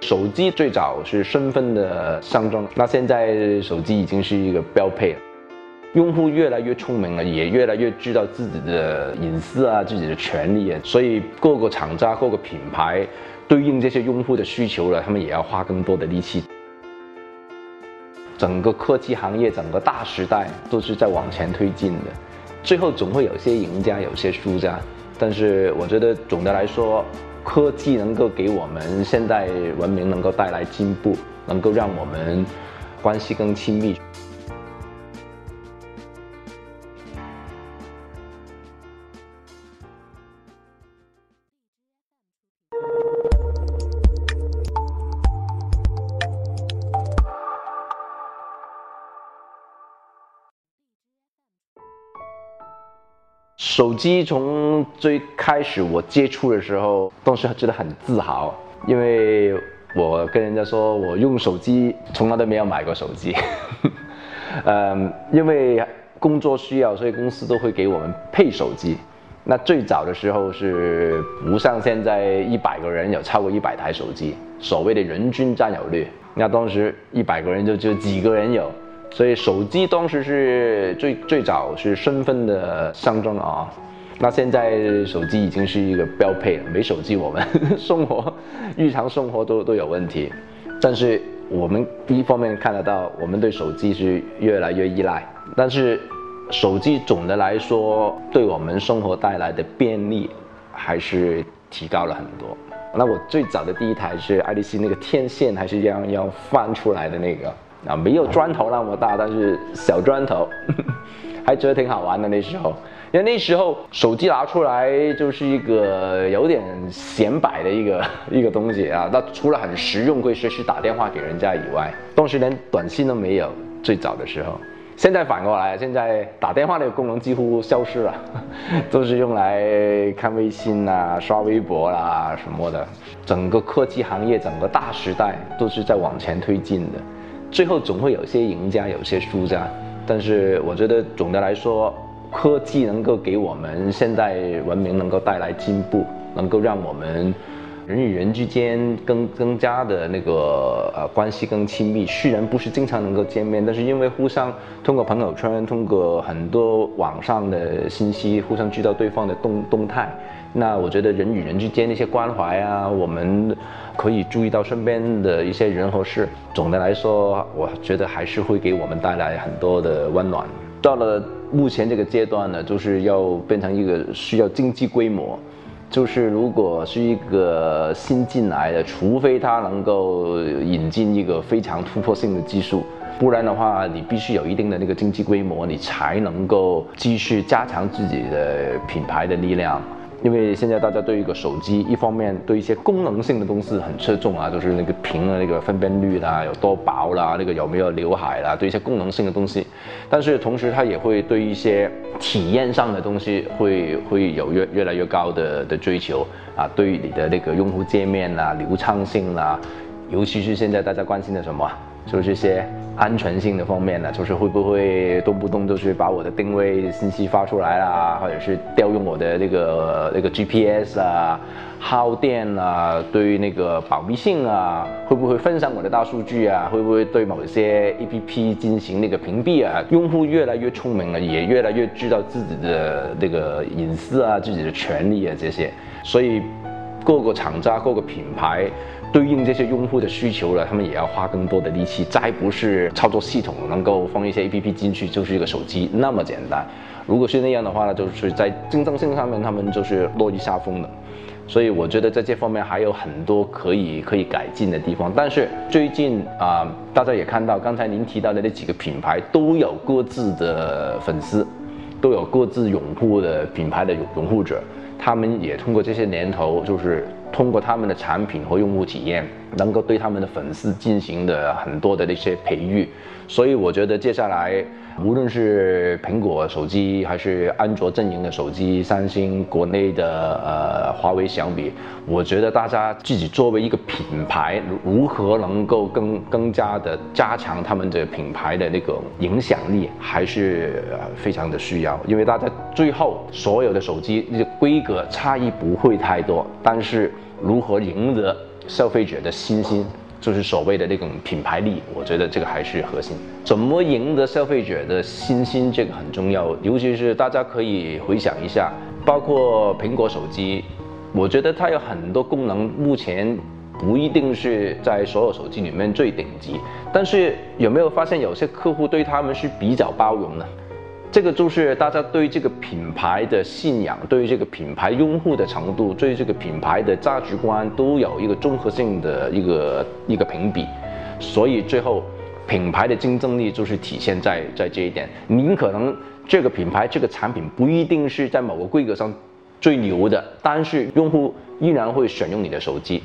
手机最早是身份的象征，那现在手机已经是一个标配了。用户越来越聪明了，也越来越知道自己的隐私啊，自己的权利啊，所以各个厂家、各个品牌对应这些用户的需求了，他们也要花更多的力气。整个科技行业，整个大时代都是在往前推进的，最后总会有些赢家，有些输家。但是我觉得总的来说，科技能够给我们现代文明能够带来进步，能够让我们关系更亲密。手机从最开始我接触的时候，当时觉得很自豪，因为我跟人家说我用手机从来都没有买过手机，嗯，因为工作需要，所以公司都会给我们配手机。那最早的时候是不像现在一百个人有超过一百台手机，所谓的人均占有率，那当时一百个人就就几个人有。所以手机当时是最最早是身份的象征啊，那现在手机已经是一个标配了。没手机，我们 生活日常生活都都有问题。但是我们一方面看得到，我们对手机是越来越依赖。但是手机总的来说，对我们生活带来的便利还是提高了很多。那我最早的第一台是爱立信那个天线，还是要要翻出来的那个。啊，没有砖头那么大，但是小砖头，还觉得挺好玩的那时候。因为那时候手机拿出来就是一个有点显摆的一个 一个东西啊。那除了很实用，可以随时打电话给人家以外，当时连短信都没有。最早的时候，现在反过来，现在打电话的功能几乎消失了，都是用来看微信啊、刷微博啦什么的。整个科技行业，整个大时代都是在往前推进的。最后总会有些赢家，有些输家，但是我觉得总的来说，科技能够给我们现代文明能够带来进步，能够让我们人与人之间更更加的那个呃关系更亲密。虽然不是经常能够见面，但是因为互相通过朋友圈，通过很多网上的信息，互相知道对方的动动态。那我觉得人与人之间那些关怀啊，我们可以注意到身边的一些人和事。总的来说，我觉得还是会给我们带来很多的温暖。到了目前这个阶段呢，就是要变成一个需要经济规模。就是如果是一个新进来的，除非他能够引进一个非常突破性的技术，不然的话，你必须有一定的那个经济规模，你才能够继续加强自己的品牌的力量。因为现在大家对一个手机，一方面对一些功能性的东西很侧重啊，就是那个屏的那个分辨率啦，有多薄啦，那个有没有刘海啦，对一些功能性的东西。但是同时，它也会对一些体验上的东西会会有越越来越高的的追求啊，对你的那个用户界面啦、流畅性啦，尤其是现在大家关心的什么？就这些安全性的方面呢，就是会不会动不动就是把我的定位信息发出来啦，或者是调用我的那个那个 GPS 啊，耗电啊，对于那个保密性啊，会不会分享我的大数据啊？会不会对某些 APP 进行那个屏蔽啊？用户越来越聪明了，也越来越知道自己的那个隐私啊，自己的权利啊这些，所以各个厂家、各个品牌。对应这些用户的需求了，他们也要花更多的力气。再不是操作系统能够放一些 A P P 进去，就是一个手机那么简单。如果是那样的话呢，就是在竞争性上面，他们就是落于下风的。所以我觉得在这方面还有很多可以可以改进的地方。但是最近啊，大家也看到，刚才您提到的那几个品牌都有各自的粉丝，都有各自拥护的品牌的拥护者，他们也通过这些年头就是。通过他们的产品和用户体验，能够对他们的粉丝进行的很多的那些培育，所以我觉得接下来。无论是苹果手机还是安卓阵营的手机，三星国内的呃华为相比，我觉得大家自己作为一个品牌，如何能够更更加的加强他们的品牌的那个影响力，还是非常的需要。因为大家最后所有的手机那些规格差异不会太多，但是如何赢得消费者的信心，就是所谓的那种品牌力。我觉得这个还是核心。怎么赢得消费者的信心，这个很重要。尤其是大家可以回想一下，包括苹果手机，我觉得它有很多功能，目前。不一定是在所有手机里面最顶级，但是有没有发现有些客户对他们是比较包容的？这个就是大家对这个品牌的信仰，对这个品牌用户的程度，对这个品牌的价值观都有一个综合性的一个一个评比，所以最后品牌的竞争力就是体现在在这一点。您可能这个品牌这个产品不一定是在某个规格上最牛的，但是用户依然会选用你的手机。